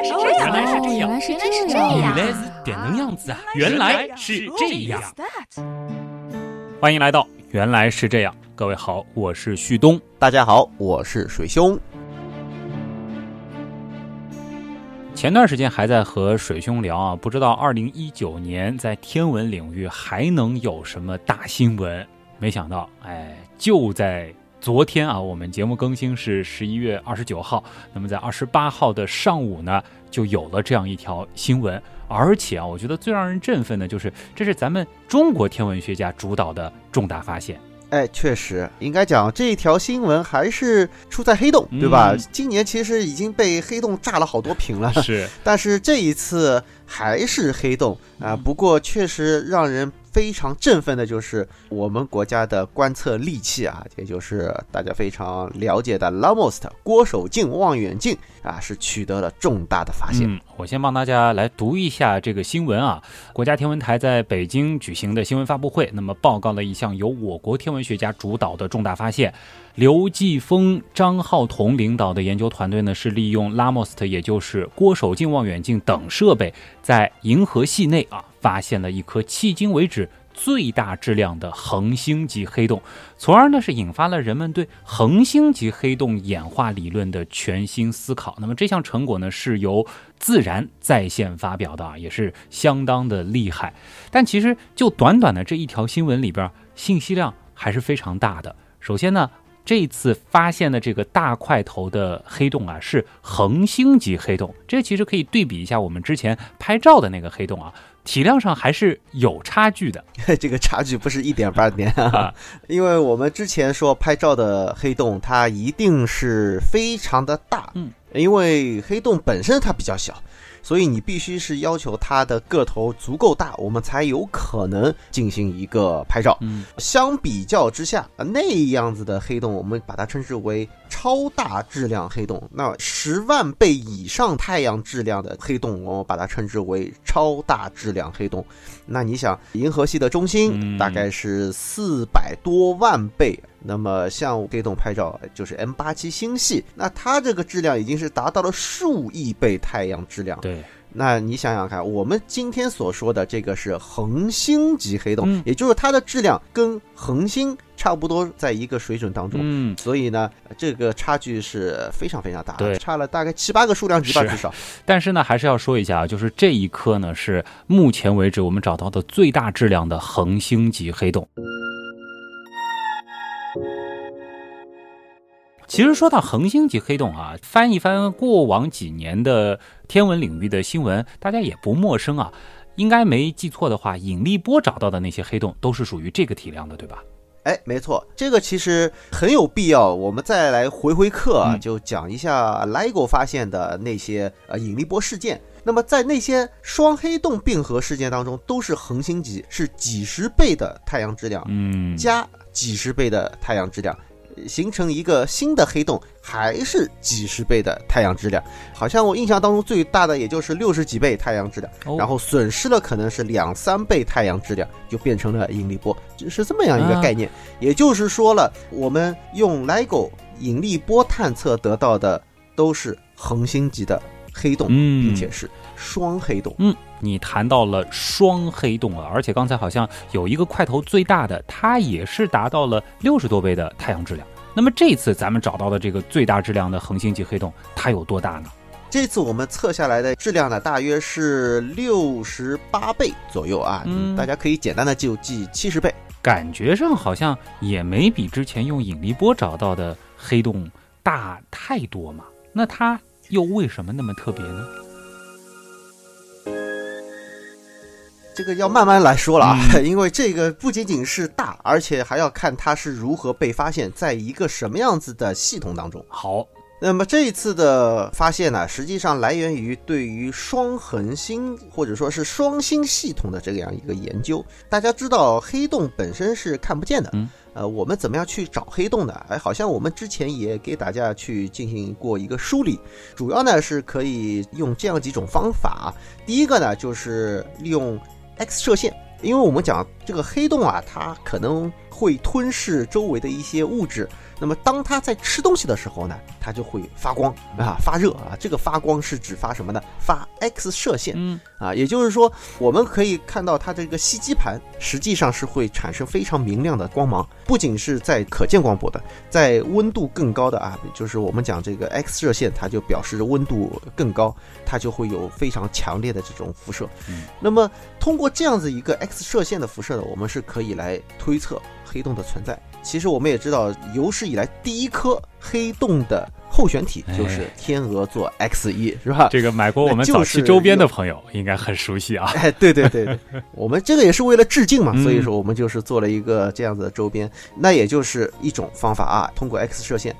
来是这样，原来是这样，原来是这样，原来是这样子啊！原来是这样。欢迎来到《原来是这样》，各位好，我是旭东。大家好，我是水兄。前段时间还在和水兄聊啊，不知道二零一九年在天文领域还能有什么大新闻？没想到，哎，就在昨天啊，我们节目更新是十一月二十九号，那么在二十八号的上午呢，就有了这样一条新闻。而且啊，我觉得最让人振奋的就是，这是咱们中国天文学家主导的重大发现。哎，确实，应该讲这一条新闻还是出在黑洞，对吧？今年其实已经被黑洞炸了好多屏了，是，但是这一次还是黑洞啊。不过确实让人。非常振奋的就是我们国家的观测利器啊，也就是大家非常了解的 LAMOST 郭守敬望远镜啊，是取得了重大的发现。嗯，我先帮大家来读一下这个新闻啊。国家天文台在北京举行的新闻发布会，那么报告了一项由我国天文学家主导的重大发现。刘继峰、张浩彤领导的研究团队呢，是利用 LAMOST，也就是郭守敬望远镜等设备，在银河系内啊。发现了一颗迄今为止最大质量的恒星级黑洞，从而呢是引发了人们对恒星级黑洞演化理论的全新思考。那么这项成果呢是由自然在线发表的啊，也是相当的厉害。但其实就短短的这一条新闻里边，信息量还是非常大的。首先呢，这次发现的这个大块头的黑洞啊是恒星级黑洞，这其实可以对比一下我们之前拍照的那个黑洞啊。体量上还是有差距的，这个差距不是一点半点啊，因为我们之前说拍照的黑洞，它一定是非常的大，嗯，因为黑洞本身它比较小。所以你必须是要求它的个头足够大，我们才有可能进行一个拍照。嗯，相比较之下，那样子的黑洞，我们把它称之为超大质量黑洞。那十万倍以上太阳质量的黑洞，我们把它称之为超大质量黑洞。那你想，银河系的中心大概是四百多万倍。那么像黑洞拍照就是 M 八七星系，那它这个质量已经是达到了数亿倍太阳质量。对，那你想想看，我们今天所说的这个是恒星级黑洞，也就是它的质量跟恒星差不多，在一个水准当中。嗯，所以呢，这个差距是非常非常大，对，差了大概七八个数量级吧，至少。但是呢，还是要说一下啊，就是这一颗呢是目前为止我们找到的最大质量的恒星级黑洞。其实说到恒星级黑洞啊，翻一翻过往几年的天文领域的新闻，大家也不陌生啊。应该没记错的话，引力波找到的那些黑洞都是属于这个体量的，对吧？哎，没错，这个其实很有必要。我们再来回回课啊，就讲一下 LIGO 发现的那些呃引力波事件。那么在那些双黑洞并合事件当中，都是恒星级，是几十倍的太阳质量，嗯，加几十倍的太阳质量。形成一个新的黑洞，还是几十倍的太阳质量？好像我印象当中最大的也就是六十几倍太阳质量，然后损失了可能是两三倍太阳质量，就变成了引力波，是这么样一个概念。也就是说了，我们用 LIGO 引力波探测得到的都是恒星级的黑洞，并且是双黑洞。嗯。你谈到了双黑洞了，而且刚才好像有一个块头最大的，它也是达到了六十多倍的太阳质量。那么这次咱们找到的这个最大质量的恒星级黑洞，它有多大呢？这次我们测下来的质量呢，大约是六十八倍左右啊。嗯，大家可以简单的就记七十倍。感觉上好像也没比之前用引力波找到的黑洞大太多嘛。那它又为什么那么特别呢？这个要慢慢来说了啊，因为这个不仅仅是大，而且还要看它是如何被发现，在一个什么样子的系统当中。好，那么这一次的发现呢，实际上来源于对于双恒星或者说是双星系统的这样一个研究。大家知道黑洞本身是看不见的，嗯，呃，我们怎么样去找黑洞呢？哎，好像我们之前也给大家去进行过一个梳理，主要呢是可以用这样几种方法。第一个呢就是利用 X 射线，因为我们讲这个黑洞啊，它可能会吞噬周围的一些物质。那么当它在吃东西的时候呢，它就会发光啊，发热啊。这个发光是指发什么呢？发 X 射线。嗯啊，也就是说，我们可以看到它这个吸积盘实际上是会产生非常明亮的光芒。不仅是在可见光波的，在温度更高的啊，就是我们讲这个 X 射线，它就表示温度更高，它就会有非常强烈的这种辐射。嗯，那么通过这样子一个 X 射线的辐射呢，我们是可以来推测黑洞的存在。其实我们也知道，有史以来第一颗黑洞的候选体就是天鹅座 X 一，是吧？这个买过我们早期周边的朋友应该很熟悉啊。哎，对对对，我们这个也是为了致敬嘛，所以说我们就是做了一个这样子的周边。那也就是一种方法啊，通过 X 射线。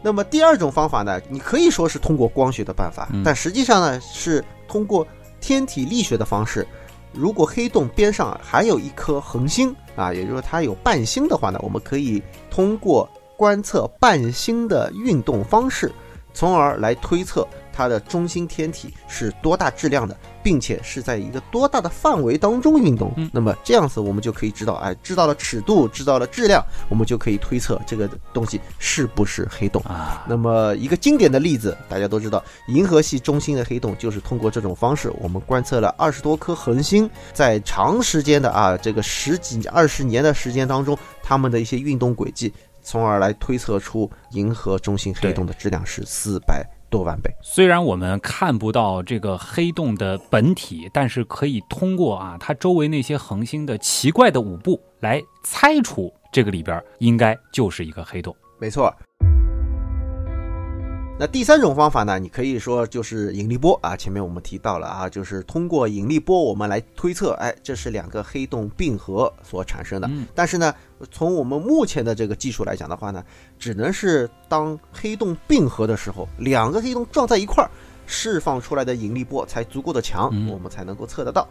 那么第二种方法呢，你可以说是通过光学的办法，但实际上呢是通过天体力学的方式。如果黑洞边上还有一颗恒星啊，也就是说它有伴星的话呢，我们可以通过观测伴星的运动方式，从而来推测。它的中心天体是多大质量的，并且是在一个多大的范围当中运动？那么这样子我们就可以知道，哎，知道了尺度，知道了质量，我们就可以推测这个东西是不是黑洞啊。那么一个经典的例子，大家都知道，银河系中心的黑洞就是通过这种方式，我们观测了二十多颗恒星，在长时间的啊这个十几二十年的时间当中，它们的一些运动轨迹，从而来推测出银河中心黑洞的质量是四百。多万倍。虽然我们看不到这个黑洞的本体，但是可以通过啊它周围那些恒星的奇怪的舞步来猜出这个里边应该就是一个黑洞。没错。那第三种方法呢？你可以说就是引力波啊。前面我们提到了啊，就是通过引力波我们来推测，哎，这是两个黑洞并合所产生的。但是呢，从我们目前的这个技术来讲的话呢，只能是当黑洞并合的时候，两个黑洞撞在一块儿，释放出来的引力波才足够的强，我们才能够测得到。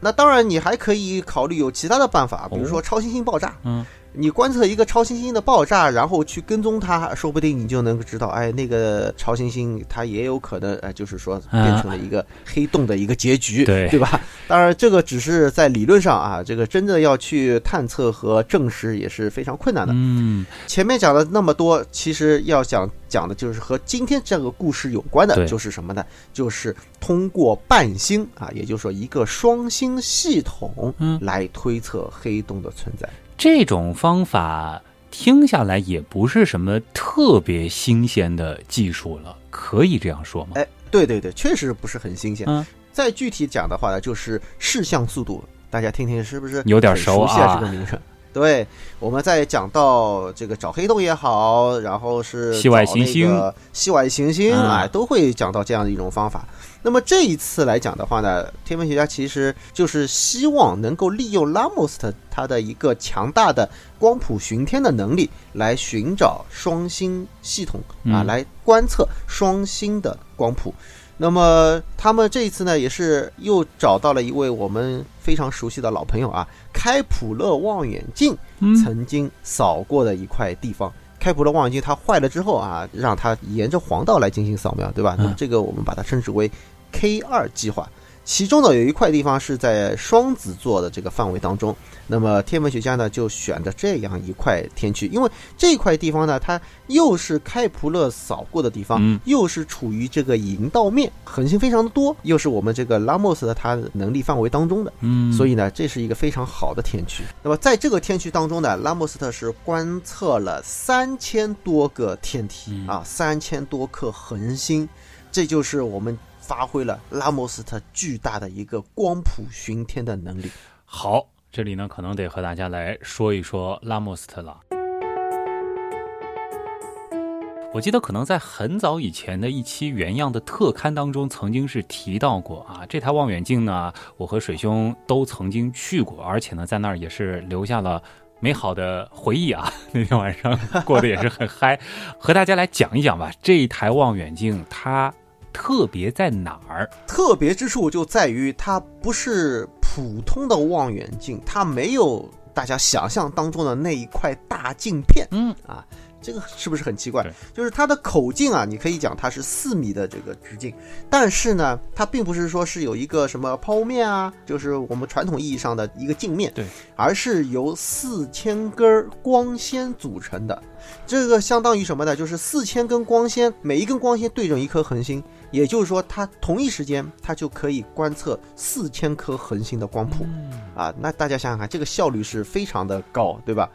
那当然，你还可以考虑有其他的办法，比如说超新星爆炸。嗯。你观测一个超新星的爆炸，然后去跟踪它，说不定你就能够知道，哎，那个超新星它也有可能，哎，就是说变成了一个黑洞的一个结局，对 对吧？当然，这个只是在理论上啊，这个真的要去探测和证实也是非常困难的。嗯，前面讲了那么多，其实要想讲的就是和今天这个故事有关的，就是什么呢？就是通过伴星啊，也就是说一个双星系统来推测黑洞的存在。这种方法听下来也不是什么特别新鲜的技术了，可以这样说吗？哎，对对对，确实不是很新鲜。嗯，再具体讲的话呢，就是视向速度，大家听听是不是有点熟悉啊？这个名称。对，我们在讲到这个找黑洞也好，然后是系外行星、系外行星啊，都会讲到这样的一种方法。那么这一次来讲的话呢，天文学家其实就是希望能够利用拉莫斯特它的一个强大的光谱巡天的能力，来寻找双星系统啊，来观测双星的光谱。那么他们这一次呢，也是又找到了一位我们非常熟悉的老朋友啊，开普勒望远镜曾经扫过的一块地方。开普勒望远镜它坏了之后啊，让它沿着黄道来进行扫描，对吧？那么这个我们把它称之为 K 二计划。其中呢，有一块地方是在双子座的这个范围当中。那么天文学家呢，就选的这样一块天区，因为这块地方呢，它又是开普勒扫过的地方，又是处于这个银道面，恒星非常的多，又是我们这个拉莫斯的它能力范围当中的，嗯，所以呢，这是一个非常好的天区。那么在这个天区当中呢，拉莫斯特是观测了三千多个天体啊，三千多颗恒星，这就是我们。发挥了拉莫斯特巨大的一个光谱巡天的能力。好，这里呢可能得和大家来说一说拉莫斯特了。我记得可能在很早以前的一期原样的特刊当中，曾经是提到过啊，这台望远镜呢，我和水兄都曾经去过，而且呢在那儿也是留下了美好的回忆啊。那天晚上过得也是很嗨，和大家来讲一讲吧。这一台望远镜它。特别在哪儿？特别之处就在于它不是普通的望远镜，它没有大家想象当中的那一块大镜片。嗯啊，这个是不是很奇怪？就是它的口径啊，你可以讲它是四米的这个直径，但是呢，它并不是说是有一个什么抛物面啊，就是我们传统意义上的一个镜面，对，而是由四千根光纤组成的。这个相当于什么呢？就是四千根光纤，每一根光纤对准一颗恒星，也就是说，它同一时间它就可以观测四千颗恒星的光谱啊。那大家想想看，这个效率是非常的高，对吧？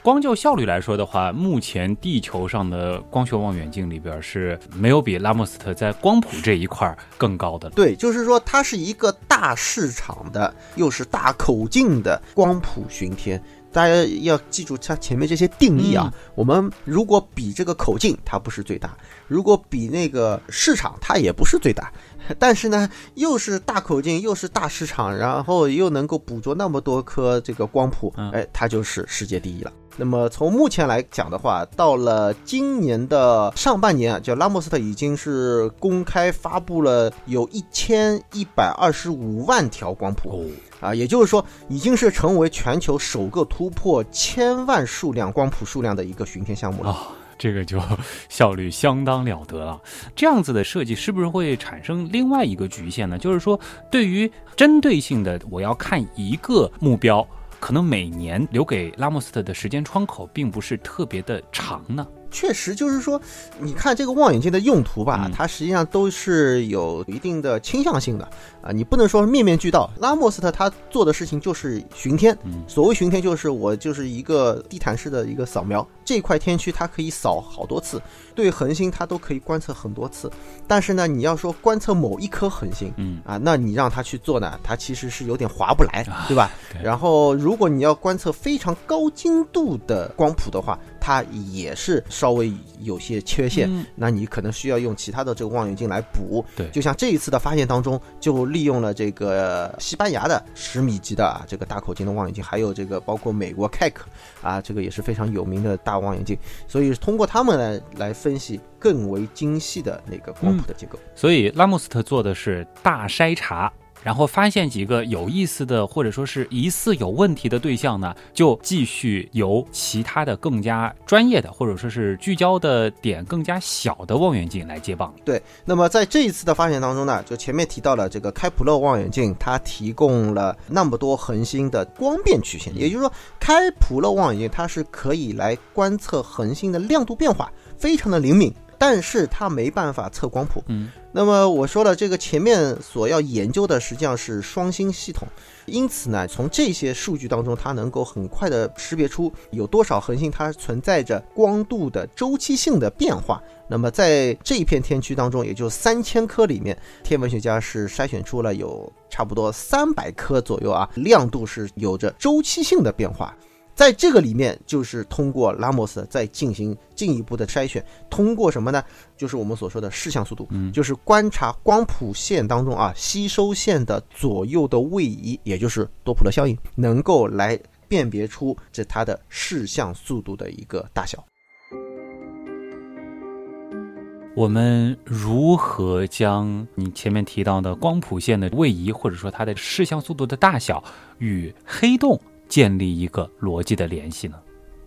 光就效率来说的话，目前地球上的光学望远镜里边是没有比拉莫斯特在光谱这一块更高的。对，就是说它是一个大市场的，又是大口径的光谱巡天。大家要记住它前面这些定义啊。我们如果比这个口径，它不是最大；如果比那个市场，它也不是最大。但是呢，又是大口径，又是大市场，然后又能够捕捉那么多颗这个光谱，哎，它就是世界第一了。那么从目前来讲的话，到了今年的上半年啊，就拉莫斯特已经是公开发布了有一千一百二十五万条光谱啊，也就是说，已经是成为全球首个突破千万数量光谱数量的一个巡天项目了。这个就效率相当了得了。这样子的设计是不是会产生另外一个局限呢？就是说，对于针对性的，我要看一个目标。可能每年留给拉莫斯特的时间窗口并不是特别的长呢。确实，就是说，你看这个望远镜的用途吧，它实际上都是有一定的倾向性的啊。你不能说面面俱到。拉莫斯特他做的事情就是巡天，所谓巡天就是我就是一个地毯式的一个扫描，这块天区它可以扫好多次，对恒星它都可以观测很多次。但是呢，你要说观测某一颗恒星，嗯啊，那你让他去做呢，他其实是有点划不来，对吧？然后，如果你要观测非常高精度的光谱的话，它也是稍微有些缺陷，那你可能需要用其他的这个望远镜来补。对，就像这一次的发现当中，就利用了这个西班牙的十米级的啊这个大口径的望远镜，还有这个包括美国 k k 啊这个也是非常有名的大望远镜，所以通过他们来来分析更为精细的那个光谱的结构。所以拉莫斯特做的是大筛查。然后发现几个有意思的，或者说是疑似有问题的对象呢，就继续由其他的更加专业的，或者说是聚焦的点更加小的望远镜来接棒。对，那么在这一次的发现当中呢，就前面提到了这个开普勒望远镜，它提供了那么多恒星的光变曲线，也就是说，开普勒望远镜它是可以来观测恒星的亮度变化，非常的灵敏。但是它没办法测光谱，嗯，那么我说了，这个前面所要研究的实际上是双星系统，因此呢，从这些数据当中，它能够很快的识别出有多少恒星它存在着光度的周期性的变化。那么在这一片天区当中，也就三千颗里面，天文学家是筛选出了有差不多三百颗左右啊，亮度是有着周期性的变化。在这个里面，就是通过拉莫斯再进行进一步的筛选，通过什么呢？就是我们所说的视像速度，嗯，就是观察光谱线当中啊吸收线的左右的位移，也就是多普勒效应，能够来辨别出这它的视像速度的一个大小。我们如何将你前面提到的光谱线的位移，或者说它的视像速度的大小与黑洞？建立一个逻辑的联系呢？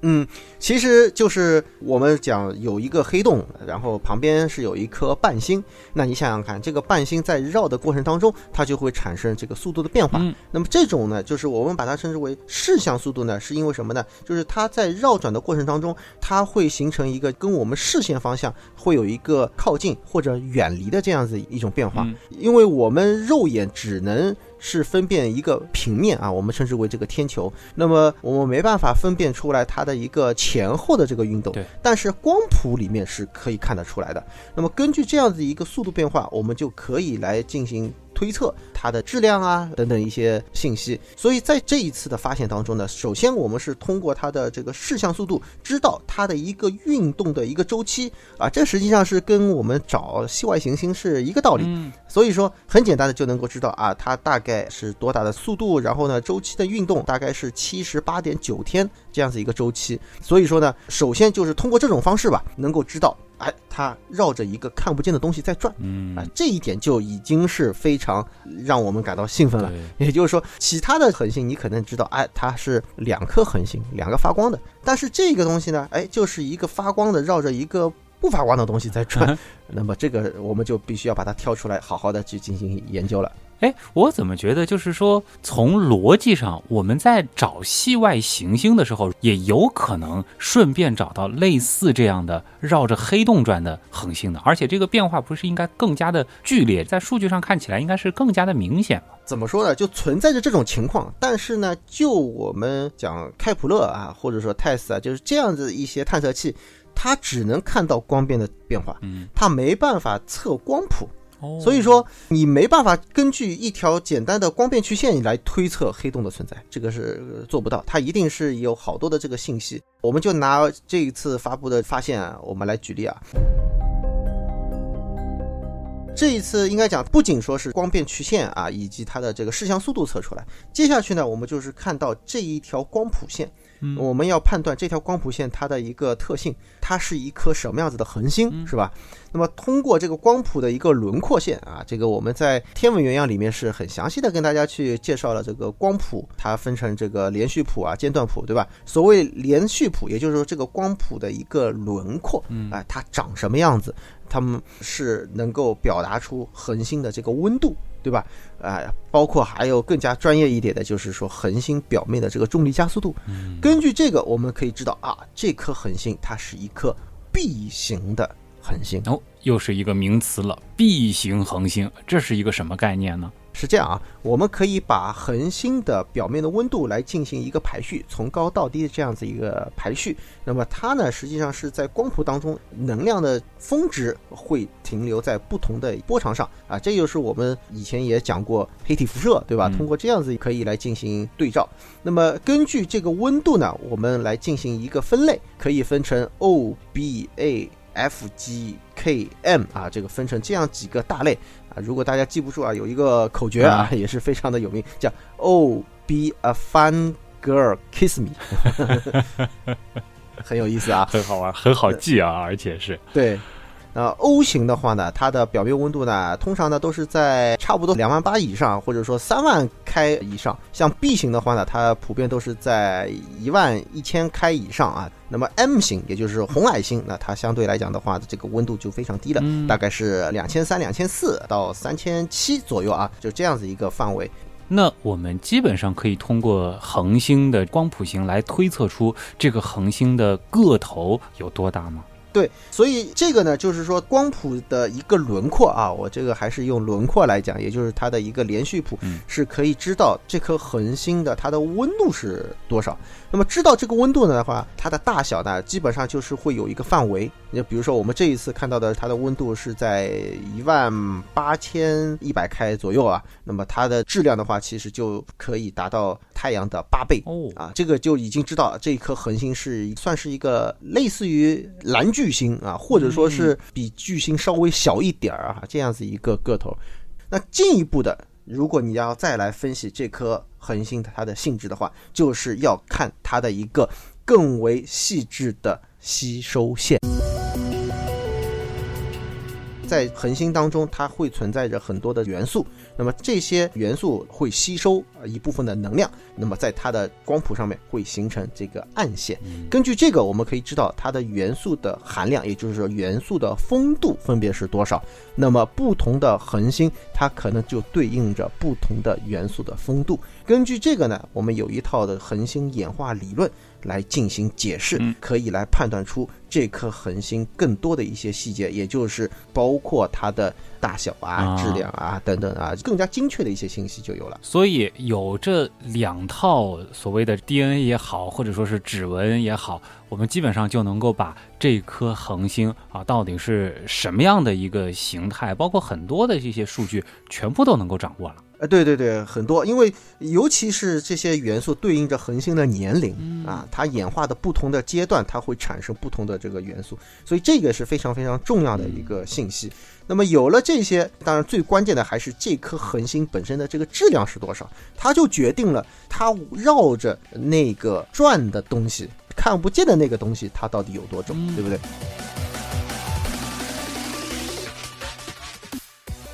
嗯，其实就是我们讲有一个黑洞，然后旁边是有一颗伴星。那你想想看，这个伴星在绕的过程当中，它就会产生这个速度的变化。那么这种呢，就是我们把它称之为视向速度呢，是因为什么呢？就是它在绕转的过程当中，它会形成一个跟我们视线方向会有一个靠近或者远离的这样子一种变化。因为我们肉眼只能。是分辨一个平面啊，我们称之为这个天球。那么我们没办法分辨出来它的一个前后的这个运动，但是光谱里面是可以看得出来的。那么根据这样子一个速度变化，我们就可以来进行。推测它的质量啊等等一些信息，所以在这一次的发现当中呢，首先我们是通过它的这个视向速度，知道它的一个运动的一个周期啊，这实际上是跟我们找系外行星是一个道理。所以说很简单的就能够知道啊，它大概是多大的速度，然后呢周期的运动大概是七十八点九天这样子一个周期。所以说呢，首先就是通过这种方式吧，能够知道。哎，它绕着一个看不见的东西在转，嗯。啊，这一点就已经是非常让我们感到兴奋了。也就是说，其他的恒星你可能知道，哎，它是两颗恒星，两个发光的，但是这个东西呢，哎，就是一个发光的绕着一个不发光的东西在转，那么这个我们就必须要把它挑出来，好好的去进行研究了。哎，我怎么觉得就是说，从逻辑上，我们在找系外行星的时候，也有可能顺便找到类似这样的绕着黑洞转的恒星的，而且这个变化不是应该更加的剧烈，在数据上看起来应该是更加的明显吗？怎么说呢？就存在着这种情况，但是呢，就我们讲开普勒啊，或者说泰斯啊，就是这样子一些探测器，它只能看到光变的变化，嗯，它没办法测光谱。哦所以说，你没办法根据一条简单的光变曲线来推测黑洞的存在，这个是做不到。它一定是有好多的这个信息。我们就拿这一次发布的发现啊，我们来举例啊。这一次应该讲，不仅说是光变曲线啊，以及它的这个视向速度测出来，接下去呢，我们就是看到这一条光谱线，嗯我们要判断这条光谱线它的一个特性，它是一颗什么样子的恒星，是吧？那么通过这个光谱的一个轮廓线啊，这个我们在天文原样里面是很详细的跟大家去介绍了这个光谱，它分成这个连续谱啊、间断谱，对吧？所谓连续谱，也就是说这个光谱的一个轮廓，嗯啊、它长什么样子，它们是能够表达出恒星的这个温度，对吧？啊、包括还有更加专业一点的，就是说恒星表面的这个重力加速度。根据这个，我们可以知道啊，这颗恒星它是一颗 B 型的恒星。哦，又是一个名词了，B 型恒星，这是一个什么概念呢？是这样啊，我们可以把恒星的表面的温度来进行一个排序，从高到低的这样子一个排序。那么它呢，实际上是在光谱当中能量的峰值会停留在不同的波长上啊，这就是我们以前也讲过黑体辐射，对吧？通过这样子可以来进行对照。那么根据这个温度呢，我们来进行一个分类，可以分成 O、B、A。F、G、K、M 啊，这个分成这样几个大类啊。如果大家记不住啊，有一个口诀啊，也是非常的有名，叫 Oh be a fun girl, kiss me，很有意思啊。很好玩，很好记啊，而且是对，那 O 型的话呢，它的表面温度呢，通常呢都是在差不多两万八以上，或者说三万开以上。像 B 型的话呢，它普遍都是在一万一千开以上啊。那么 M 型，也就是红矮星，那它相对来讲的话，这个温度就非常低了，嗯大概是两千三、两千四到三千七左右啊，就这样子一个范围。那我们基本上可以通过恒星的光谱型来推测出这个恒星的个头有多大吗？对，所以这个呢，就是说光谱的一个轮廓啊，我这个还是用轮廓来讲，也就是它的一个连续谱，嗯是可以知道这颗恒星的它的温度是多少。那么知道这个温度呢的话，它的大小呢，基本上就是会有一个范围。你比如说我们这一次看到的，它的温度是在一万八千一百开左右啊，那么它的质量的话，其实就可以达到太阳的八倍。哦，啊，这个就已经知道这一颗恒星是算是一个类似于蓝巨星啊，或者说是比巨星稍微小一点儿啊，这样子一个个头。那进一步的，如果你要再来分析这颗恒星它的性质的话，就是要看它的一个更为细致的吸收线。在恒星当中，它会存在着很多的元素，那么这些元素会吸收呃一部分的能量，那么在它的光谱上面会形成这个暗线。根据这个，我们可以知道它的元素的含量，也就是说元素的丰度分别是多少。那么不同的恒星，它可能就对应着不同的元素的丰度。根据这个呢，我们有一套的恒星演化理论来进行解释嗯，可以来判断出这颗恒星更多的一些细节，也就是包括它的大小啊、啊质量啊等等啊，更加精确的一些信息就有了。所以有这两套所谓的 DNA 也好，或者说是指纹也好，我们基本上就能够把这颗恒星啊到底是什么样的一个形态，包括很多的这些数据，全部都能够掌握了。呃，对对对，很多，因为尤其是这些元素对应着恒星的年龄啊，它演化的不同的阶段，它会产生不同的这个元素，所以这个是非常非常重要的一个信息。那么有了这些，当然最关键的还是这颗恒星本身的这个质量是多少，它就决定了它绕着那个转的东西看不见的那个东西它到底有多重，对不对？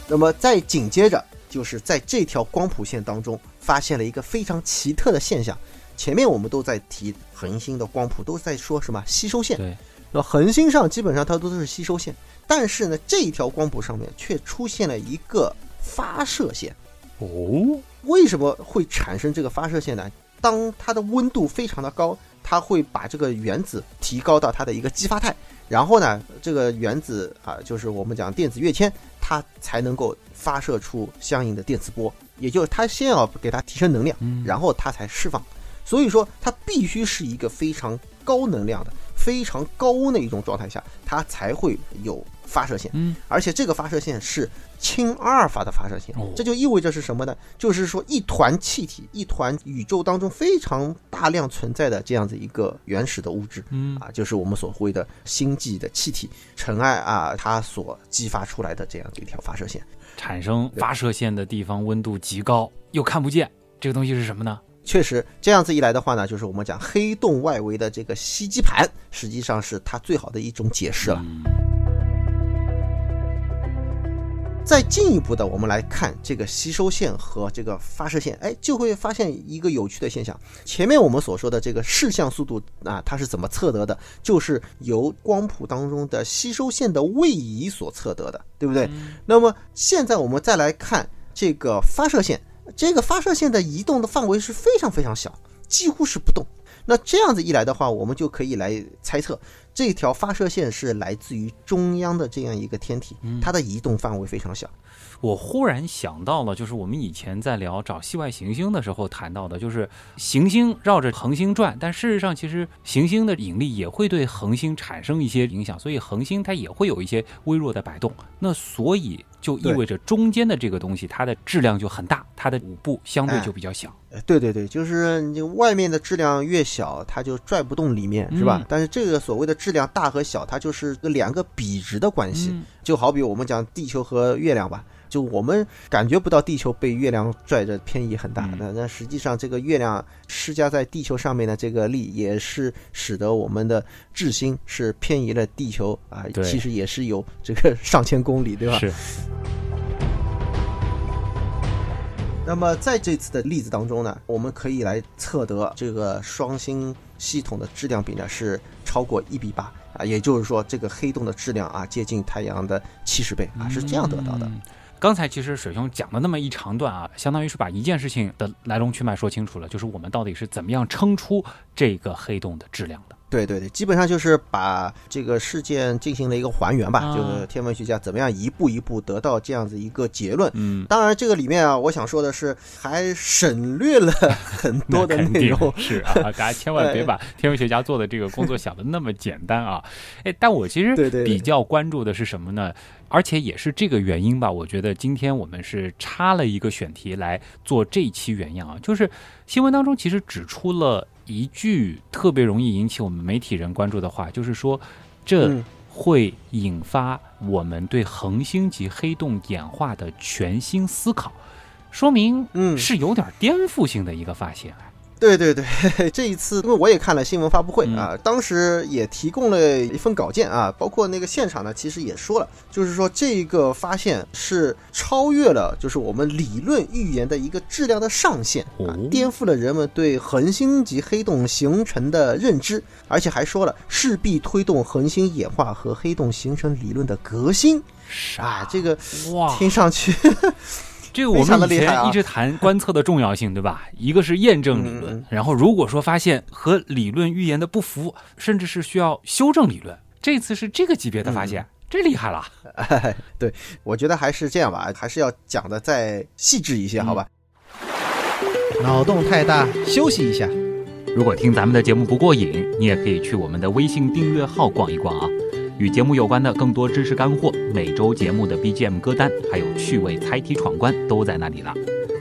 那么再紧接着。就是在这条光谱线当中发现了一个非常奇特的现象。前面我们都在提恒星的光谱，都在说什么吸收线。对，那恒星上基本上它都是吸收线，但是呢，这一条光谱上面却出现了一个发射线。哦，为什么会产生这个发射线呢？当它的温度非常的高，它会把这个原子提高到它的一个激发态，然后呢，这个原子啊，就是我们讲电子跃迁，它才能够发射出相应的电磁波，也就是它先要给它提升能量，然后它才释放。所以说，它必须是一个非常高能量的、非常高温的一种状态下，它才会有发射线。嗯，而且这个发射线是氢阿尔法的发射线，这就意味着是什么呢？就是说，一团气体，一团宇宙当中非常大量存在的这样子一个原始的物质，嗯啊，就是我们所谓的星际的气体尘埃啊，它所激发出来的这样的一条发射线，产生发射线的地方温度极高，又看不见，这个东西是什么呢？确实，这样子一来的话呢，就是我们讲黑洞外围的这个吸积盘，实际上是它最好的一种解释了。再进一步的，我们来看这个吸收线和这个发射线，哎，就会发现一个有趣的现象。前面我们所说的这个视向速度啊，它是怎么测得的？就是由光谱当中的吸收线的位移所测得的，对不对？那么现在我们再来看这个发射线。这个发射线的移动的范围是非常非常小，几乎是不动。那这样子一来的话，我们就可以来猜测，这条发射线是来自于中央的这样一个天体，它的移动范围非常小。我忽然想到了，就是我们以前在聊找系外行星的时候谈到的，就是行星绕着恒星转，但事实上其实行星的引力也会对恒星产生一些影响，所以恒星它也会有一些微弱的摆动。那所以就意味着中间的这个东西，它的质量就很大，它的舞步相对就比较小。对对对，就是你外面的质量越小，它就拽不动里面，是吧？但是这个所谓的质量大和小，它就是两个比值的关系，就好比我们讲地球和月亮吧。就我们感觉不到地球被月亮拽着偏移很大，那那实际上这个月亮施加在地球上面的这个力，也是使得我们的质心是偏移了地球啊，其实也是有这个上千公里，对吧？是。那么在这次的例子当中呢，我们可以来测得这个双星系统的质量比呢是超过一比八啊，也就是说这个黑洞的质量啊接近太阳的七十倍啊，是这样得到的。刚才其实水兄讲了那么一长段啊，相当于是把一件事情的来龙去脉说清楚了，就是我们到底是怎么样称出这个黑洞的质量的。对对对，基本上就是把这个事件进行了一个还原吧，就是天文学家怎么样一步一步得到这样子一个结论。嗯，当然这个里面啊，我想说的是还省略了很多的内容。是啊，大家千万别 把天文学家做的这个工作想的那么简单啊。哎，但我其实比较关注的是什么呢？而且也是这个原因吧，我觉得今天我们是插了一个选题来做这一期原样啊，就是新闻当中其实指出了。一句特别容易引起我们媒体人关注的话，就是说，这会引发我们对恒星级黑洞演化的全新思考，说明嗯是有点颠覆性的一个发现。对对对，这一次因为我也看了新闻发布会啊，当时也提供了一份稿件啊，包括那个现场呢，其实也说了，就是说这个发现是超越了就是我们理论预言的一个质量的上限啊，颠覆了人们对恒星级黑洞形成的认知，而且还说了势必推动恒星演化和黑洞形成理论的革新啊，这个哇，听上去。这个我们以前一直谈观测的重要性，对吧？一个是验证理论，然后如果说发现和理论预言的不符，甚至是需要修正理论。这次是这个级别的发现，这厉害了。对，我觉得还是这样吧，还是要讲的再细致一些，好吧？脑洞太大，休息一下。如果听咱们的节目不过瘾，你也可以去我们的微信订阅号逛一逛啊。与节目有关的更多知识干货，每周节目的 BGM 歌单，还有趣味猜题闯关都在那里了。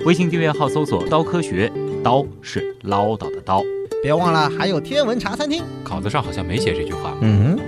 微信订阅号搜索“刀科学”，刀是唠叨的刀。别忘了还有天文茶餐厅，稿子上好像没写这句话。嗯。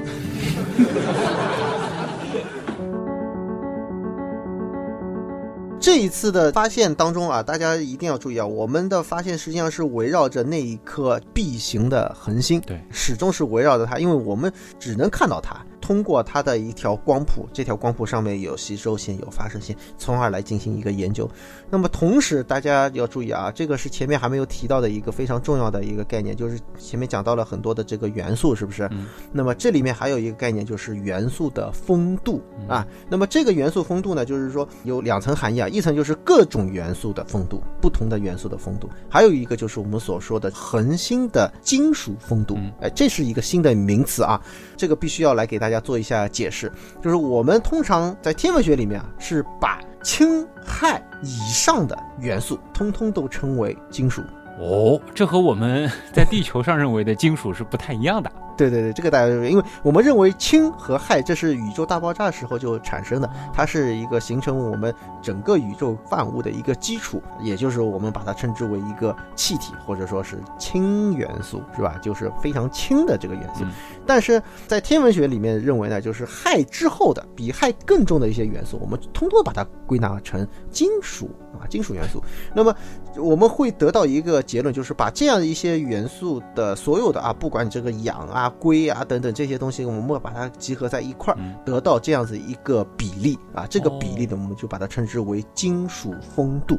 这一次的发现当中啊，大家一定要注意啊，我们的发现实际上是围绕着那一颗 B 型的恒星，对，始终是围绕着它，因为我们只能看到它。通过它的一条光谱，这条光谱上面有吸收线、有发射线，从而来进行一个研究。那么同时，大家要注意啊，这个是前面还没有提到的一个非常重要的一个概念，就是前面讲到了很多的这个元素，是不是？那么这里面还有一个概念，就是元素的风度啊。那么这个元素风度呢，就是说有两层含义啊，一层就是各种元素的风度，不同的元素的风度，还有一个就是我们所说的恒星的金属风度。哎，这是一个新的名词啊，这个必须要来给大家做一下解释，就是我们通常在天文学里面啊，是把氢、氦以上的元素通通都称为金属。哦，这和我们在地球上认为的金属是不太一样的。对对对，这个大家因为我们认为氢和氦这是宇宙大爆炸时候就产生的，它是一个形成我们整个宇宙万物的一个基础，也就是我们把它称之为一个气体或者说是氢元素，是吧？就是非常轻的这个元素。但是在天文学里面认为呢，就是氦之后的比氦更重的一些元素，我们通通把它归纳成金属啊，金属元素。那么我们会得到一个结论，就是把这样的一些元素的所有的啊，不管你这个氧啊。硅啊等等这些东西，我们把它集合在一块儿，得到这样子一个比例啊，这个比例呢，我们就把它称之为金属风度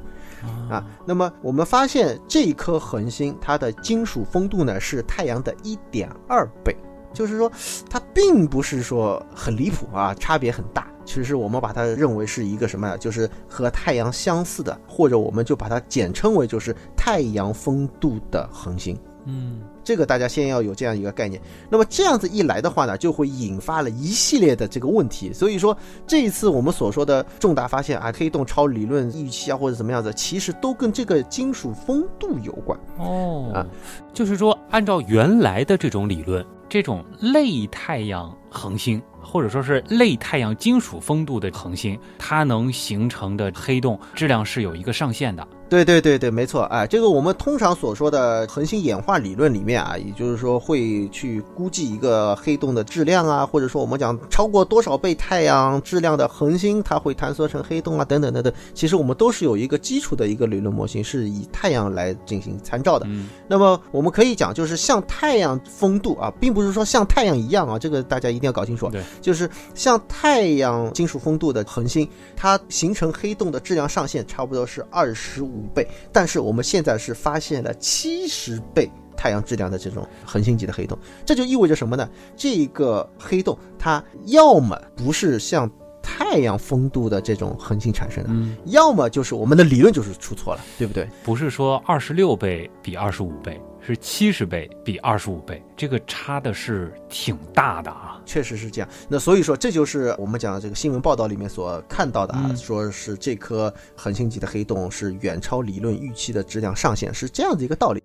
啊。那么我们发现这一颗恒星它的金属风度呢是太阳的一点二倍，就是说它并不是说很离谱啊，差别很大。其实我们把它认为是一个什么呀？就是和太阳相似的，或者我们就把它简称为就是太阳风度的恒星。嗯。这个大家先要有这样一个概念，那么这样子一来的话呢，就会引发了一系列的这个问题。所以说这一次我们所说的重大发现啊，黑洞超理论预期啊，或者怎么样子，其实都跟这个金属风度有关哦。啊，就是说按照原来的这种理论，这种类太阳恒星。或者说是类太阳金属风度的恒星，它能形成的黑洞质量是有一个上限的。对对对对，没错。哎，这个我们通常所说的恒星演化理论里面啊，也就是说会去估计一个黑洞的质量啊，或者说我们讲超过多少倍太阳质量的恒星，它会坍缩成黑洞啊，等等等等。其实我们都是有一个基础的一个理论模型，是以太阳来进行参照的。那么我们可以讲，就是像太阳风度啊，并不是说像太阳一样啊，这个大家一定要搞清楚。对。就是像太阳金属风度的恒星，它形成黑洞的质量上限差不多是二十五五倍，但是我们现在是发现了七十倍太阳质量的这种恒星级的黑洞，这就意味着什么呢？这个黑洞它要么不是像。太阳风度的这种恒星产生的，要么就是我们的理论就是出错了，对不对？不是说二十六倍比二十五倍，是七十倍比二十五倍，这个差的是挺大的啊，确实是这样。那所以说，这就是我们讲的这个新闻报道里面所看到的啊，说是这颗恒星级的黑洞是远超理论预期的质量上限，是这样的一个道理。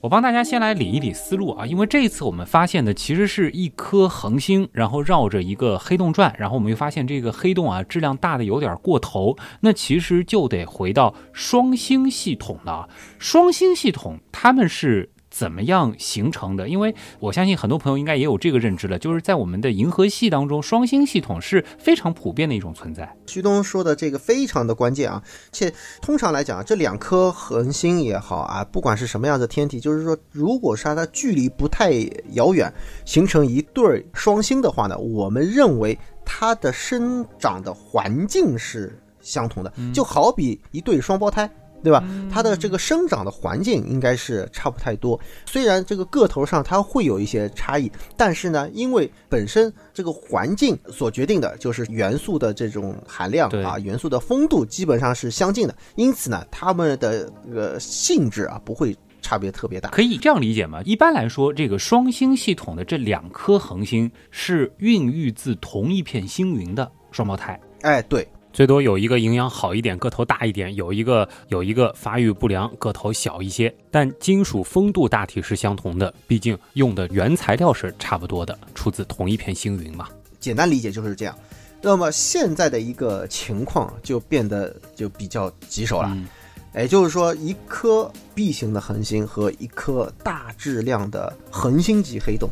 我帮大家先来理一理思路啊，因为这一次我们发现的其实是一颗恒星，然后绕着一个黑洞转，然后我们又发现这个黑洞啊质量大的有点过头，那其实就得回到双星系统了。双星系统它们是。怎么样形成的？因为我相信很多朋友应该也有这个认知了，就是在我们的银河系当中，双星系统是非常普遍的一种存在。徐东说的这个非常的关键啊，且通常来讲，这两颗恒星也好啊，不管是什么样的天体，就是说，如果是它距离不太遥远，形成一对双星的话呢，我们认为它的生长的环境是相同的，就好比一对双胞胎。对吧？它的这个生长的环境应该是差不太多。虽然这个个头上它会有一些差异，但是呢，因为本身这个环境所决定的就是元素的这种含量啊，元素的丰度基本上是相近的，因此呢，它们的这个性质啊不会差别特别大。可以这样理解吗？一般来说，这个双星系统的这两颗恒星是孕育自同一片星云的双胞胎。哎，对。最多有一个营养好一点，个头大一点；有一个有一个发育不良，个头小一些。但金属风度大体是相同的，毕竟用的原材料是差不多的，出自同一片星云嘛。简单理解就是这样。那么现在的一个情况就变得就比较棘手了，也就是说，一颗 B 型的恒星和一颗大质量的恒星级黑洞，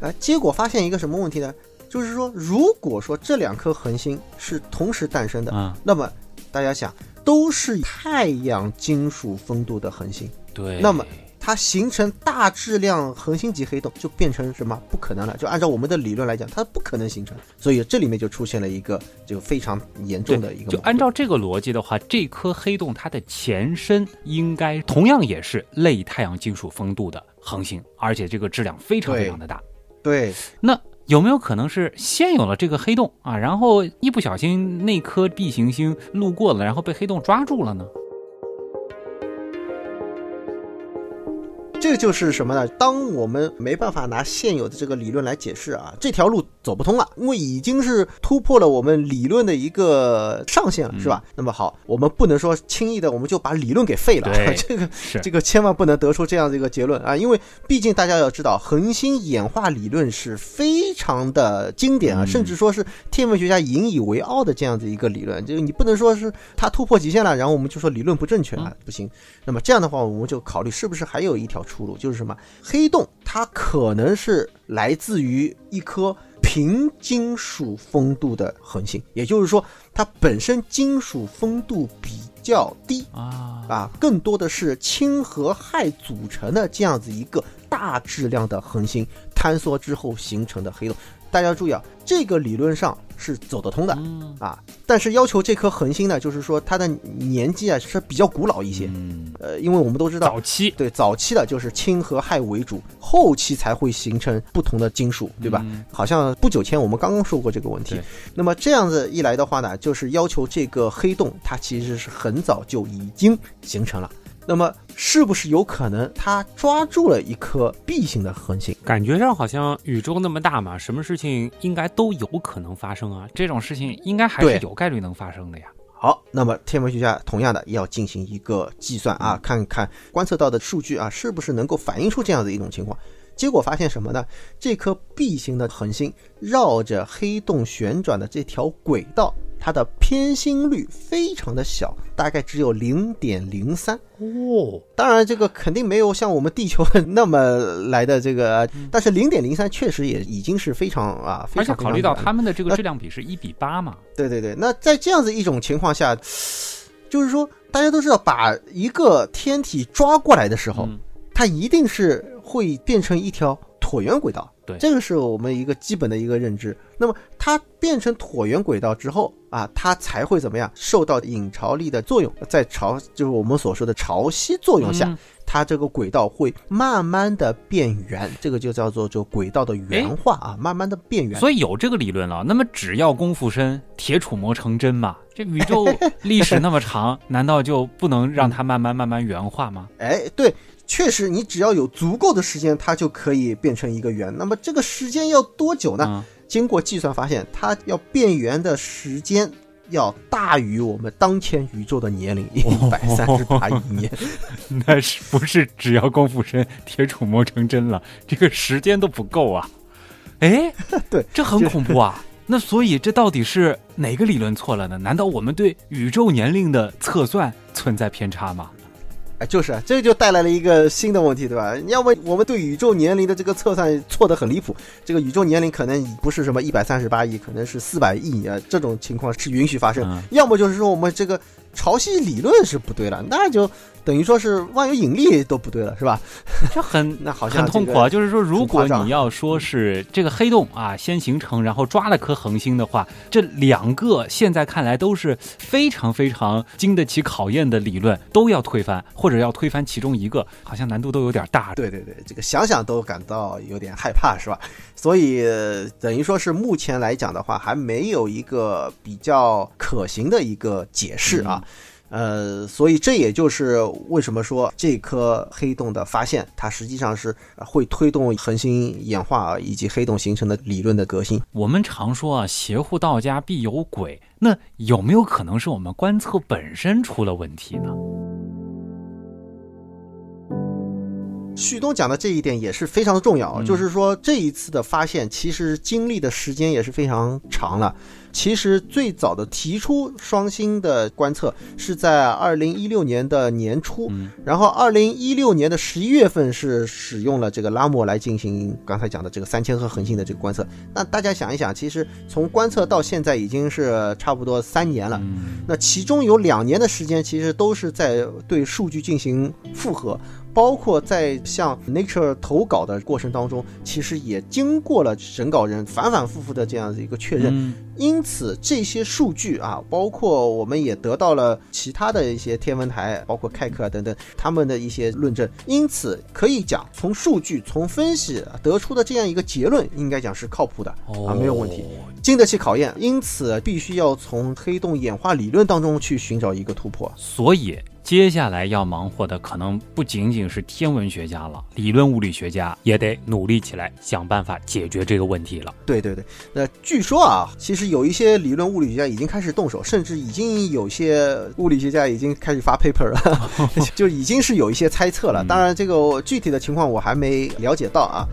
啊，结果发现一个什么问题呢？就是说，如果说这两颗恒星是同时诞生的，那么大家想，都是太阳金属风度的恒星，对，那么。它形成大质量恒星级黑洞就变成什么不可能了？就按照我们的理论来讲，它不可能形成。所以这里面就出现了一个就非常严重的一个。就按照这个逻辑的话，这颗黑洞它的前身应该同样也是类太阳金属风度的恒星，而且这个质量非常非常的大。对，那有没有可能是先有了这个黑洞啊，然后一不小心那颗 B 行星路过了，然后被黑洞抓住了呢？这个就是什么呢？当我们没办法拿现有的这个理论来解释啊，这条路走不通了，因为已经是突破了我们理论的一个上限了，是吧？那么好，我们不能说轻易的我们就把理论给废了，这个这个千万不能得出这样的一个结论啊，因为毕竟大家要知道，恒星演化理论是非常的经典啊，甚至说是天文学家引以为傲的这样的一个理论，就是你不能说是它突破极限了，然后我们就说理论不正确啊，不行。那么这样的话，我们就考虑是不是还有一条。出路就是什么？黑洞它可能是来自于一颗平金属风度的恒星，也就是说，它本身金属风度比较低啊啊，更多的是氢和氦组成的这样子一个大质量的恒星坍缩之后形成的黑洞。大家注意啊，这个理论上是走得通的啊，但是要求这颗恒星呢，就是说它的年纪啊是比较古老一些，呃，因为我们都知道早期对早期的就是氢和氦为主，后期才会形成不同的金属，对吧？好像不久前我们刚刚说过这个问题。那么这样子一来的话呢，就是要求这个黑洞它其实是很早就已经形成了。那么是不是有可能他抓住了一颗 B 型的恒星？感觉上好像宇宙那么大嘛，什么事情应该都有可能发生啊。这种事情应该还是有概率能发生的呀。好，那么天文学家同样的要进行一个计算啊，看看观测到的数据啊，是不是能够反映出这样的一种情况？结果发现什么呢？这颗 B 型的恒星绕着黑洞旋转的这条轨道。它的偏心率非常的小，大概只有零点零三哦。当然，这个肯定没有像我们地球那么来的这个，但是零点零三确实也已经是非常啊，而且考虑到他们的这个质量比是一比八嘛。对对对，那在这样子一种情况下，就是说大家都知道，把一个天体抓过来的时候，它一定是会变成一条椭圆轨道。对，这个是我们一个基本的一个认知。那么它变成椭圆轨道之后啊，它才会怎么样？受到引潮力的作用，在潮就是我们所说的潮汐作用下，它这个轨道会慢慢的变圆，这个就叫做就轨道的圆化啊，慢慢的变圆。所以有这个理论了。那么只要功夫深，铁杵磨成针嘛。这宇宙历史那么长，难道就不能让它慢慢慢慢圆化吗？哎，对。确实，你只要有足够的时间，它就可以变成一个圆。那么这个时间要多久呢？经过计算发现，它要变圆的时间要大于我们当前宇宙的年龄 一百三十八亿年。那是不是只要功夫深，铁杵磨成针了？这个时间都不够啊！哎，对，这很恐怖啊！那所以这到底是哪个理论错了呢？难道我们对宇宙年龄的测算存在偏差吗？哎，就是啊，这就带来了一个新的问题，对吧？要么我们对宇宙年龄的这个测算错得很离谱，这个宇宙年龄可能不是什么一百三十八亿，可能是四百亿啊，这种情况是允许发生；要么就是说我们这个潮汐理论是不对了，那就。等于说是万有引力都不对了，是吧？这很 那好像很痛苦啊。就是说，如果你要说是这个黑洞啊先形成，然后抓了颗恒星的话，这两个现在看来都是非常非常经得起考验的理论都要推翻，或者要推翻其中一个，好像难度都有点大。对对对，这个想想都感到有点害怕，是吧？所以等于说是目前来讲的话，还没有一个比较可行的一个解释啊。呃，所以这也就是为什么说这颗黑洞的发现，它实际上是会推动恒星演化以及黑洞形成的理论的革新。我们常说啊，邪乎道家必有鬼，那有没有可能是我们观测本身出了问题呢？旭东讲的这一点也是非常的重要，就是说这一次的发现其实经历的时间也是非常长了。其实最早的提出双星的观测是在二零一六年的年初，然后二零一六年的十一月份是使用了这个拉莫来进行刚才讲的这个三千颗恒星的这个观测。那大家想一想，其实从观测到现在已经是差不多三年了，那其中有两年的时间其实都是在对数据进行复核。包括在向 Nature 投稿的过程当中，其实也经过了审稿人反反复复的这样的一个确认。因此，这些数据啊，包括我们也得到了其他的一些天文台，包括凯克啊等等他们的一些论证。因此，可以讲从数据、从分析得出的这样一个结论，应该讲是靠谱的啊，没有问题，经得起考验。因此，必须要从黑洞演化理论当中去寻找一个突破。所以。接下来要忙活的可能不仅仅是天文学家了，理论物理学家也得努力起来，想办法解决这个问题了。对对对，那据说啊，其实有一些理论物理学家已经开始动手，甚至已经有些物理学家已经开始发 paper 了，就已经是有一些猜测了。当然，这个具体的情况我还没了解到啊。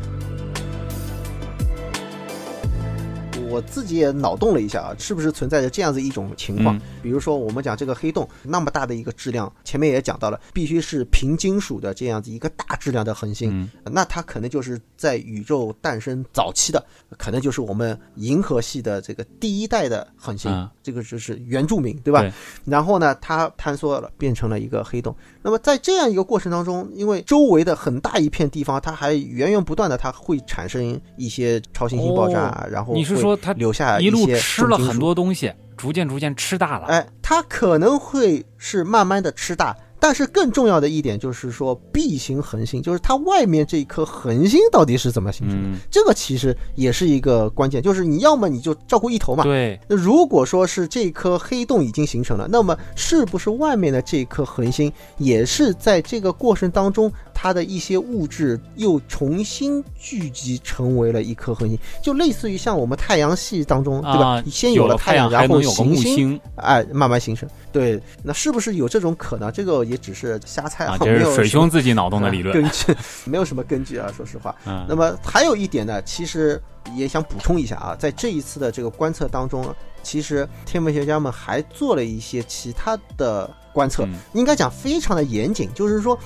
我自己也脑洞了一下啊，是不是存在着这样子一种情况？比如说，我们讲这个黑洞那么大的一个质量，前面也讲到了，必须是平金属的这样子一个大质量的恒星，那它可能就是在宇宙诞生早期的，可能就是我们银河系的这个第一代的恒星，这个就是原住民，对吧？然后呢，它坍缩了，变成了一个黑洞。那么在这样一个过程当中，因为周围的很大一片地方，它还源源不断的，它会产生一些超新星爆炸，然后你是说？它留下一路吃了很多东西，逐渐逐渐吃大了。哎，他可能会是慢慢的吃大。但是更重要的一点就是说，B 型恒星就是它外面这一颗恒星到底是怎么形成的？这个其实也是一个关键，就是你要么你就照顾一头嘛。对。那如果说是这颗黑洞已经形成了，那么是不是外面的这颗恒星也是在这个过程当中，它的一些物质又重新聚集成为了一颗恒星？就类似于像我们太阳系当中，对吧？先有了太阳，然后行星，哎，慢慢形成。对，那是不是有这种可能？这个也只是瞎猜啊，这是水兄自己脑洞的理论，根据 没有什么根据啊，说实话。嗯，那么还有一点呢，其实也想补充一下啊，在这一次的这个观测当中，其实天文学家们还做了一些其他的观测，应该讲非常的严谨，就是说，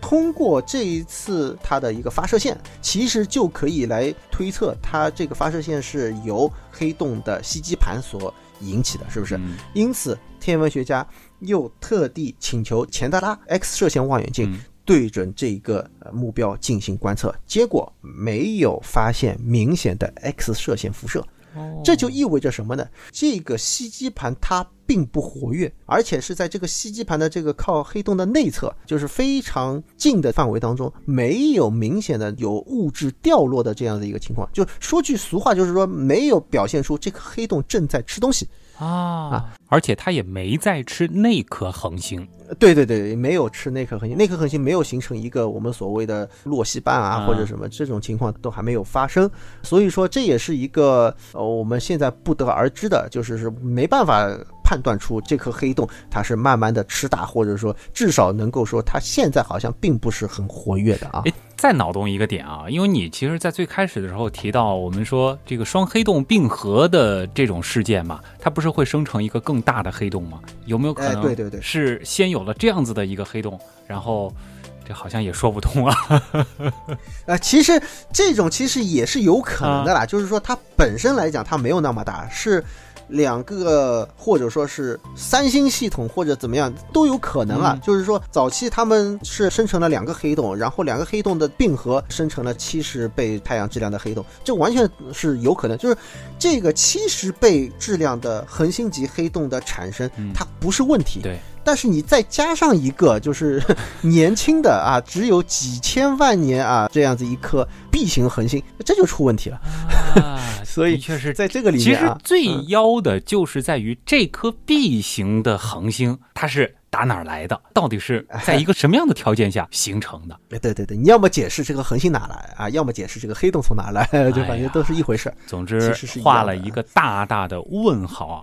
通过这一次它的一个发射线，其实就可以来推测它这个发射线是由黑洞的吸积盘所。引起的是不是？因此，天文学家又特地请求钱德拉 X 射线望远镜对准这个目标进行观测，结果没有发现明显的 X 射线辐射。这就意味着什么呢？这个吸积盘它并不活跃，而且是在这个吸积盘的这个靠黑洞的内侧，就是非常近的范围当中，没有明显的有物质掉落的这样的一个情况。就说句俗话，就是说没有表现出这个黑洞正在吃东西。啊而且它也没在吃那颗恒星，对对对，没有吃那颗恒星，那颗恒星没有形成一个我们所谓的洛希瓣啊，或者什么这种情况都还没有发生，所以说这也是一个呃我们现在不得而知的，就是是没办法。判断出这颗黑洞它是慢慢的吃大，或者说至少能够说它现在好像并不是很活跃的啊。哎，再脑洞一个点啊，因为你其实，在最开始的时候提到我们说这个双黑洞并合的这种事件嘛，它不是会生成一个更大的黑洞吗？有没有可能？对对对，是先有了这样子的一个黑洞，然后这好像也说不通啊。呃，其实这种其实也是有可能的啦，就是说它本身来讲它没有那么大，是。两个或者说是三星系统或者怎么样都有可能啊，就是说早期他们是生成了两个黑洞，然后两个黑洞的并合生成了七十倍太阳质量的黑洞，这完全是有可能。就是这个七十倍质量的恒星级黑洞的产生，它不是问题。对。但是你再加上一个，就是 年轻的啊，只有几千万年啊，这样子一颗 B 型恒星，这就出问题了。所以确实在这个里面，其实最妖的就是在于这颗 B 型的恒星，它是打哪儿来的？到底是在一个什么样的条件下形成的？对对对，你要么解释这个恒星哪来啊，要么解释这个黑洞从哪来，就感觉都是一回事。总之，画了一个大大的问号啊。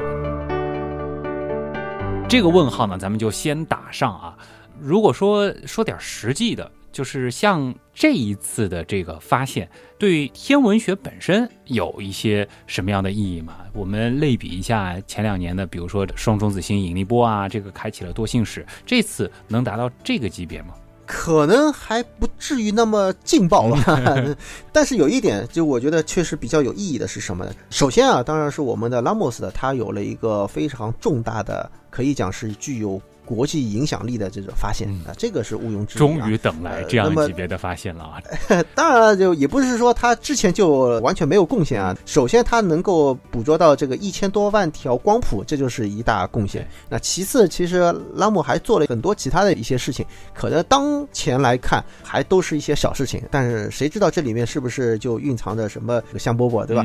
这个问号呢，咱们就先打上啊。如果说说点实际的，就是像这一次的这个发现，对天文学本身有一些什么样的意义吗？我们类比一下前两年的，比如说双中子星引力波啊，这个开启了多星史，这次能达到这个级别吗？可能还不至于那么劲爆吧。但是有一点，就我觉得确实比较有意义的是什么呢？首先啊，当然是我们的拉莫斯的，它有了一个非常重大的。可以讲是具有国际影响力的这种发现啊，这个是毋庸置疑。终于等来这样级别的发现了啊！当然了，就也不是说他之前就完全没有贡献啊。首先，他能够捕捉到这个一千多万条光谱，这就是一大贡献。那其次，其实拉姆还做了很多其他的一些事情，可能当前来看还都是一些小事情，但是谁知道这里面是不是就蕴藏着什么香饽饽，对吧？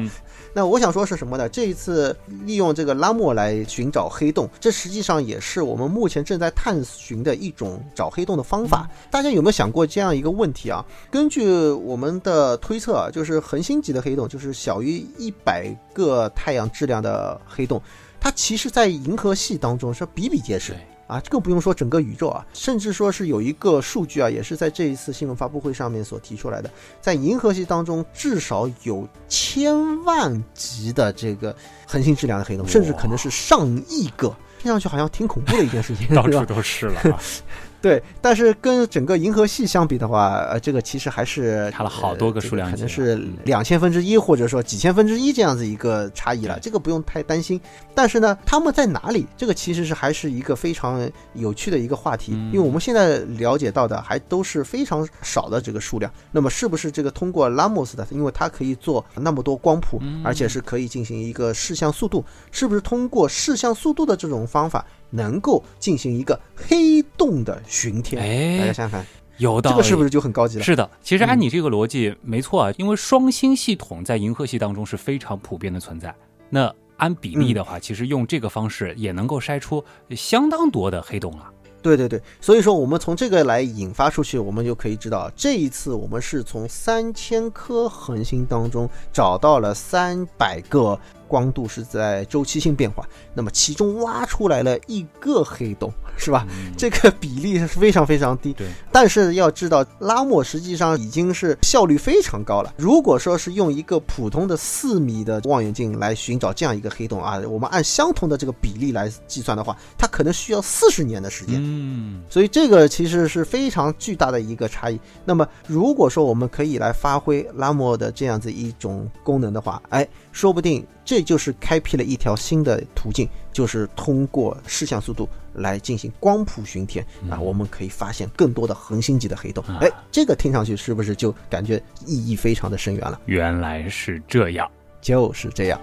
那我想说是什么呢？这一次利用这个拉莫来寻找黑洞，这实际上也是我们目前正在探寻的一种找黑洞的方法。大家有没有想过这样一个问题啊？根据我们的推测啊，就是恒星级的黑洞，就是小于一百个太阳质量的黑洞，它其实在银河系当中是比比皆是。啊，更不用说整个宇宙啊，甚至说是有一个数据啊，也是在这一次新闻发布会上面所提出来的，在银河系当中至少有千万级的这个恒星质量的黑洞，甚至可能是上亿个，听上去好像挺恐怖的一件事情，到处都是了。对，但是跟整个银河系相比的话，呃，这个其实还是差了好多个数量级，可能是两千分之一，或者说几千分之一这样子一个差异了，这个不用太担心。但是呢，他们在哪里？这个其实是还是一个非常有趣的一个话题，因为我们现在了解到的还都是非常少的这个数量。那么是不是这个通过拉莫斯的，因为它可以做那么多光谱，而且是可以进行一个视像速度，是不是通过视像速度的这种方法？能够进行一个黑洞的巡天，哎，大家想想看，有道理，这个是不是就很高级了？是的，其实按你这个逻辑没错啊，因为双星系统在银河系当中是非常普遍的存在。那按比例的话，其实用这个方式也能够筛出相当多的黑洞了。对对对，所以说我们从这个来引发出去，我们就可以知道，这一次我们是从三千颗恒星当中找到了三百个。光度是在周期性变化，那么其中挖出来了一个黑洞，是吧？这个比例是非常非常低。对，但是要知道，拉莫实际上已经是效率非常高了。如果说是用一个普通的四米的望远镜来寻找这样一个黑洞啊，我们按相同的这个比例来计算的话，它可能需要四十年的时间。嗯，所以这个其实是非常巨大的一个差异。那么如果说我们可以来发挥拉莫的这样子一种功能的话，哎，说不定。这就是开辟了一条新的途径，就是通过视像速度来进行光谱巡天啊，我们可以发现更多的恒星级的黑洞。哎，这个听上去是不是就感觉意义非常的深远了？原来是这样，就是这样。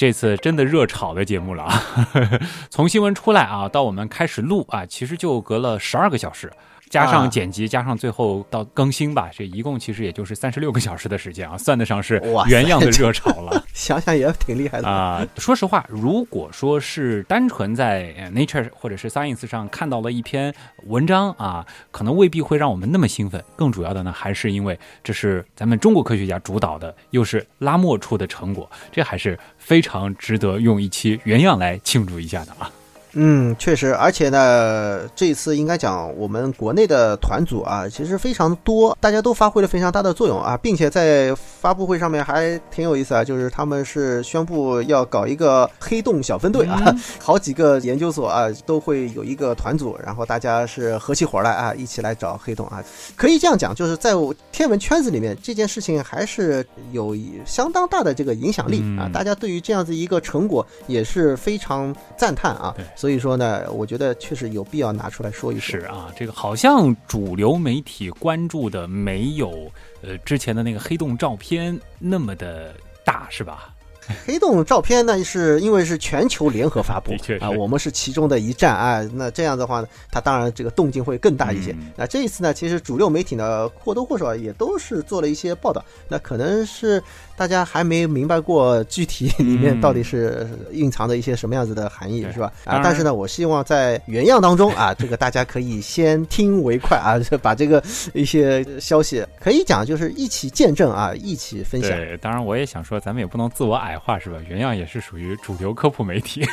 这次真的热炒的节目了啊！从新闻出来啊，到我们开始录啊，其实就隔了十二个小时。加上剪辑，加上最后到更新吧，这一共其实也就是三十六个小时的时间啊，算得上是原样的热潮了。想想也挺厉害的啊。说实话，如果说是单纯在 Nature 或者是 Science 上看到了一篇文章啊，可能未必会让我们那么兴奋。更主要的呢，还是因为这是咱们中国科学家主导的，又是拉莫出的成果，这还是非常值得用一期原样来庆祝一下的啊。嗯，确实，而且呢，这一次应该讲我们国内的团组啊，其实非常多，大家都发挥了非常大的作用啊，并且在发布会上面还挺有意思啊，就是他们是宣布要搞一个黑洞小分队啊，好几个研究所啊都会有一个团组，然后大家是合起伙来啊，一起来找黑洞啊，可以这样讲，就是在天文圈子里面这件事情还是有相当大的这个影响力啊，大家对于这样子一个成果也是非常赞叹啊。所以说呢，我觉得确实有必要拿出来说一说。是啊，这个好像主流媒体关注的没有呃之前的那个黑洞照片那么的大，是吧？黑洞照片呢，是因为是全球联合发布啊，我们是其中的一站啊。那这样的话呢，它当然这个动静会更大一些。那这一次呢，其实主流媒体呢或多或少也都是做了一些报道。那可能是大家还没明白过具体 里面到底是蕴藏着一些什么样子的含义，是吧？啊，但是呢，我希望在原样当中啊，这个大家可以先听为快啊，把这个一些消息可以讲就是一起见证啊，一起分享。对，当然我也想说，咱们也不能自我矮。化是吧？原样也是属于主流科普媒体，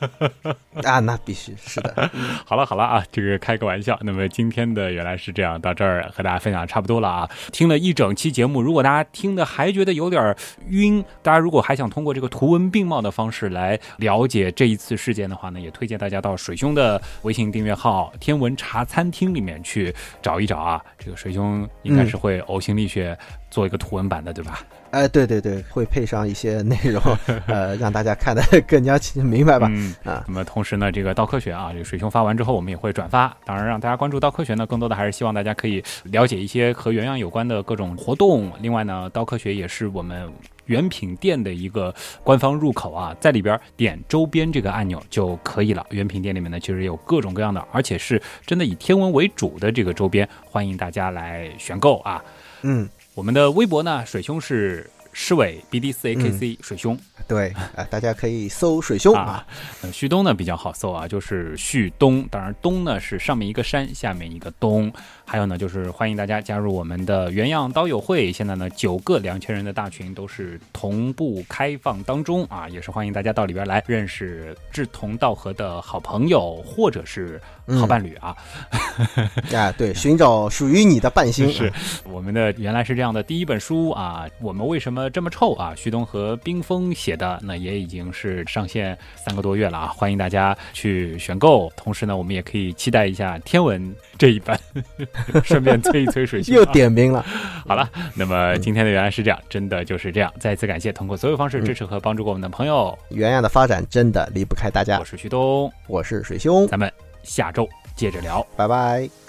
啊，那必须是的。好了好了啊，这个开个玩笑。那么今天的原来是这样，到这儿和大家分享差不多了啊。听了一整期节目，如果大家听的还觉得有点晕，大家如果还想通过这个图文并茂的方式来了解这一次事件的话呢，也推荐大家到水兄的微信订阅号“天文茶餐厅”里面去找一找啊。这个水兄应该是会呕心沥血做一个图文版的，对吧？哎，对对对，会配上一些内容，呃，让大家看得 更加明白吧。啊，那么同时呢，这个道科学啊，这个水兄发完之后，我们也会转发。当然，让大家关注道科学呢，更多的还是希望大家可以了解一些和原样有关的各种活动。另外呢，道科学也是我们原品店的一个官方入口啊，在里边点周边这个按钮就可以了。原品店里面呢，其实有各种各样的，而且是真的以天文为主的这个周边，欢迎大家来选购啊。嗯。我们的微博呢，水兄是诗伟 B D 四 A K C 水兄，对 啊，大家可以搜水兄啊。旭东呢比较好搜啊，就是旭东，当然东呢是上面一个山，下面一个东。还有呢，就是欢迎大家加入我们的原样刀友会。现在呢，九个两千人的大群都是同步开放当中啊，也是欢迎大家到里边来认识志同道合的好朋友或者是好伴侣啊。啊，对，寻找属于你的伴星。是我们的原来是这样的第一本书啊，我们为什么这么臭啊？旭东和冰峰写的，那也已经是上线三个多月了啊，欢迎大家去选购。同时呢，我们也可以期待一下天文这一版。顺便催一催水星，又点名了。好了，那么今天的原来是这样，真的就是这样。再次感谢通过所有方式支持和帮助过我们的朋友。原样的发展真的离不开大家。我是旭东，我是水兄，咱们下周接着聊，拜拜。